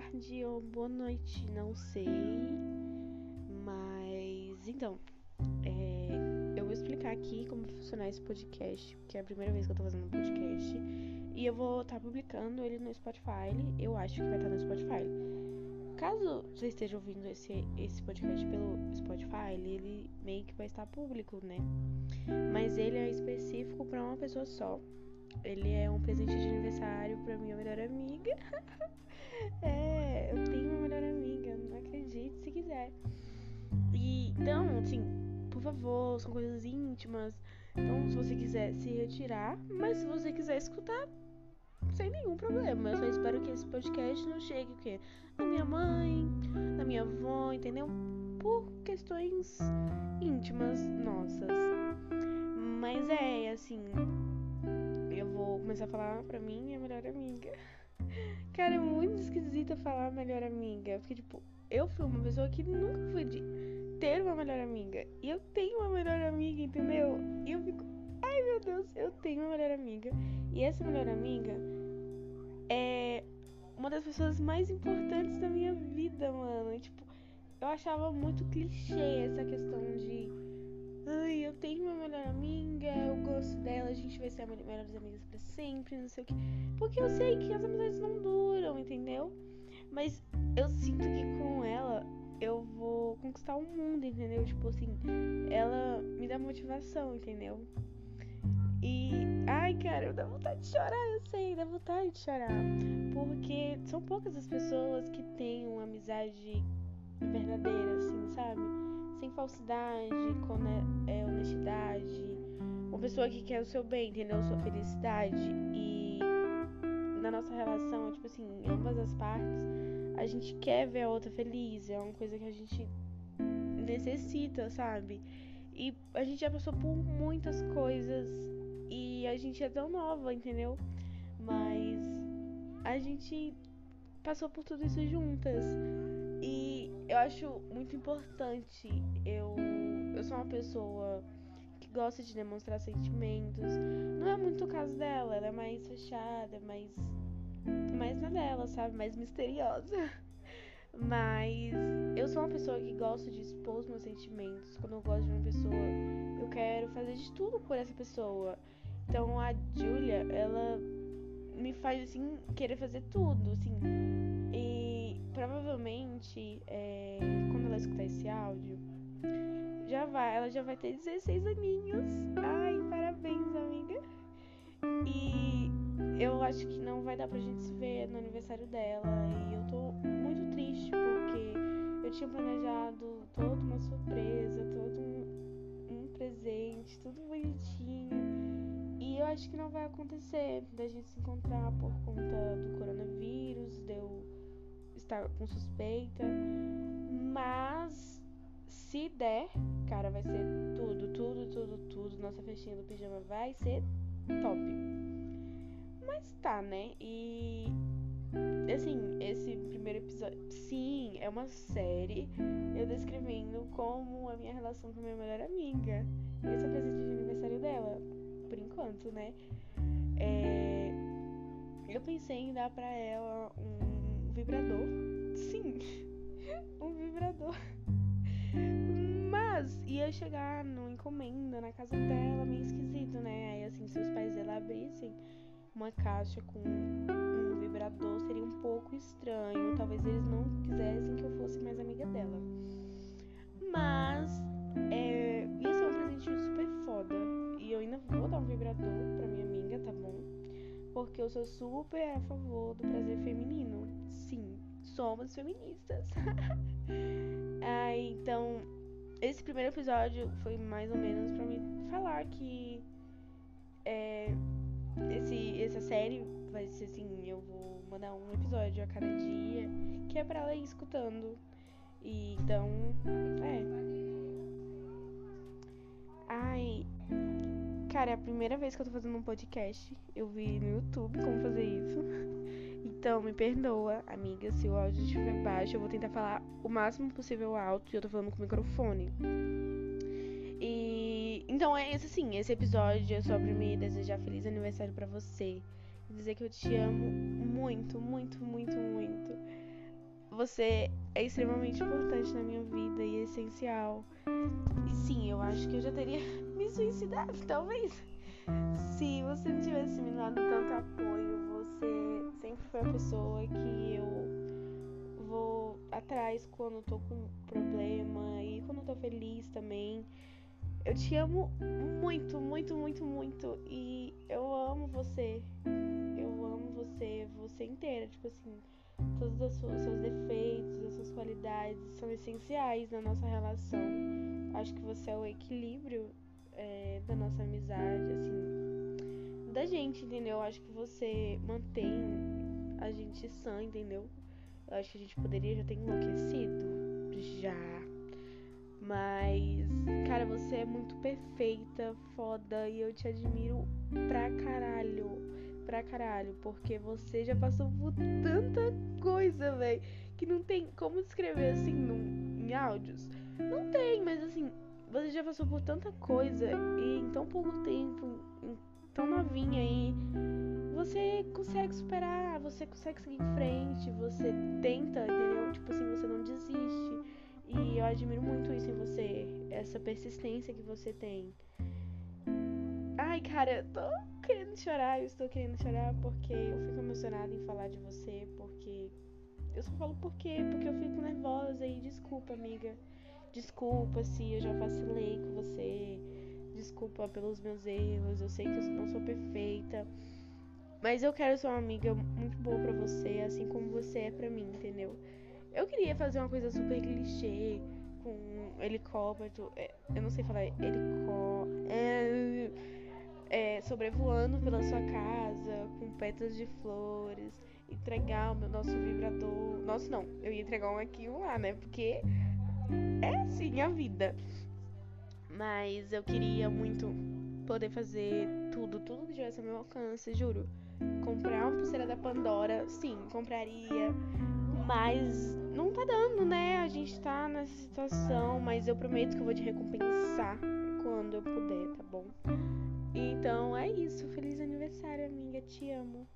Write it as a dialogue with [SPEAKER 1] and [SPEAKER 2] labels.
[SPEAKER 1] tarde ou boa noite, não sei. Mas então, é, eu vou explicar aqui como funcionar esse podcast, que é a primeira vez que eu tô fazendo um podcast. E eu vou estar tá publicando ele no Spotify. Eu acho que vai estar tá no Spotify. Caso você esteja ouvindo esse, esse podcast pelo Spotify, ele meio que vai estar público, né? Mas ele é específico para uma pessoa só. Ele é um presente de aniversário pra minha melhor amiga. é, eu tenho uma melhor amiga, não acredite se quiser. E então, assim, por favor, são coisas íntimas. Então, se você quiser se retirar, mas se você quiser escutar, sem nenhum problema. Eu só espero que esse podcast não chegue o quê? Na minha mãe, na minha avó, entendeu? Por questões íntimas nossas. Mas é, assim, começar a falar pra mim minha melhor amiga. Cara, é muito esquisito falar melhor amiga. Porque, tipo, eu fui uma pessoa que nunca fui de ter uma melhor amiga. E eu tenho uma melhor amiga, entendeu? E eu fico, ai meu Deus, eu tenho uma melhor amiga. E essa melhor amiga é uma das pessoas mais importantes da minha vida, mano. E, tipo, eu achava muito clichê essa questão de. Ai, eu tenho uma melhor amiga, gosto dela, a gente vai ser melhores amigas para sempre, não sei o que. Porque eu sei que as amizades não duram, entendeu? Mas eu sinto que com ela eu vou conquistar o mundo, entendeu? Tipo assim, ela me dá motivação, entendeu? E, ai, cara, dá vontade de chorar, eu sei, dá vontade de chorar. Porque são poucas as pessoas que têm uma amizade verdadeira, assim, sabe? Sem falsidade, com é, honestidade. Uma pessoa que quer o seu bem, entendeu? Sua felicidade. E na nossa relação, tipo assim, em ambas as partes, a gente quer ver a outra feliz. É uma coisa que a gente necessita, sabe? E a gente já passou por muitas coisas e a gente é tão nova, entendeu? Mas a gente passou por tudo isso juntas. E eu acho muito importante. Eu, eu sou uma pessoa gosta de demonstrar sentimentos. Não é muito o caso dela, ela é mais fechada, mais. mais na dela, sabe? Mais misteriosa. Mas eu sou uma pessoa que gosta de expor os meus sentimentos. Quando eu gosto de uma pessoa, eu quero fazer de tudo por essa pessoa. Então a Julia, ela me faz assim querer fazer tudo, assim. E provavelmente é, quando ela escutar esse áudio, já vai, ela já vai ter 16 aninhos. Ai, parabéns, amiga. E eu acho que não vai dar pra gente se ver no aniversário dela. E eu tô muito triste porque eu tinha planejado toda uma surpresa, todo um, um presente, tudo bonitinho eu acho que não vai acontecer da gente se encontrar por conta do coronavírus, de eu estar com suspeita. Mas se der, cara, vai ser tudo, tudo, tudo, tudo. Nossa festinha do pijama vai ser top. Mas tá, né? E assim, esse primeiro episódio, sim, é uma série eu descrevendo como a minha relação com a minha melhor amiga. Esse é o presente de aniversário dela por enquanto, né? É, eu pensei em dar pra ela um vibrador. Sim, um vibrador. Mas ia chegar no encomenda na casa dela, meio esquisito, né? Aí assim, se os pais dela abrissem uma caixa com um vibrador, seria um pouco estranho. Talvez eles não quisessem que eu fosse mais amiga dela. Mas é, ia ser um presentinho super foda. E eu ainda vou dar um vibrador pra minha amiga, tá bom? Porque eu sou super a favor do prazer feminino. Sim, somos feministas. ah, então, esse primeiro episódio foi mais ou menos pra me falar que é, esse, essa série vai ser assim, eu vou mandar um episódio a cada dia, que é pra ela ir escutando. E, então, é. Ai, Cara, é a primeira vez que eu tô fazendo um podcast. Eu vi no YouTube como fazer isso. Então, me perdoa, amiga, se o áudio estiver baixo. Eu vou tentar falar o máximo possível alto e eu tô falando com o microfone. E. Então, é esse assim. Esse episódio é sobre me desejar feliz aniversário para você. Dizer que eu te amo muito, muito, muito, muito. você é extremamente importante na minha vida e é essencial. E sim, eu acho que eu já teria me suicidado, talvez. Se você não tivesse me dado tanto apoio, você sempre foi a pessoa que eu vou atrás quando tô com problema e quando tô feliz também. Eu te amo muito, muito, muito, muito. E eu amo você. Eu amo você, você inteira. Tipo assim, todos os seus defeitos, as suas qualidades são essenciais na nossa relação. Acho que você é o equilíbrio é, da nossa amizade, assim, da gente, entendeu? Acho que você mantém a gente sã, entendeu? Eu acho que a gente poderia já ter enlouquecido. Já. Mas, cara, você é muito perfeita, foda, e eu te admiro pra caralho. Pra caralho, porque você já passou por tanta coisa, velho, que não tem como descrever assim num, em áudios. Não tem, mas assim, você já passou por tanta coisa e em tão pouco tempo, tão novinha aí, você consegue superar, você consegue seguir em frente, você tenta, entendeu? Tipo assim, você não desiste. E eu admiro muito isso em você, essa persistência que você tem. Ai, cara, eu tô querendo chorar, eu estou querendo chorar porque eu fico emocionada em falar de você, porque eu só falo por quê? Porque eu fico nervosa e desculpa, amiga. Desculpa se eu já vacilei com você. Desculpa pelos meus erros. Eu sei que eu não sou perfeita. Mas eu quero ser uma amiga muito boa para você, assim como você é para mim, entendeu? Eu queria fazer uma coisa super clichê, com um helicóptero. É, eu não sei falar helicó. É, é, sobrevoando pela sua casa, com pétalas de flores, entregar o meu, nosso vibrador. Nossa, não, eu ia entregar um aqui e um lá, né? Porque é assim a vida. Mas eu queria muito poder fazer tudo, tudo que tivesse ao meu alcance, juro. Comprar uma pulseira da Pandora, sim, compraria. Mas não tá dando, né? A gente tá nessa situação, mas eu prometo que eu vou te recompensar quando eu puder, tá bom? Então é isso. Feliz aniversário, amiga. Te amo.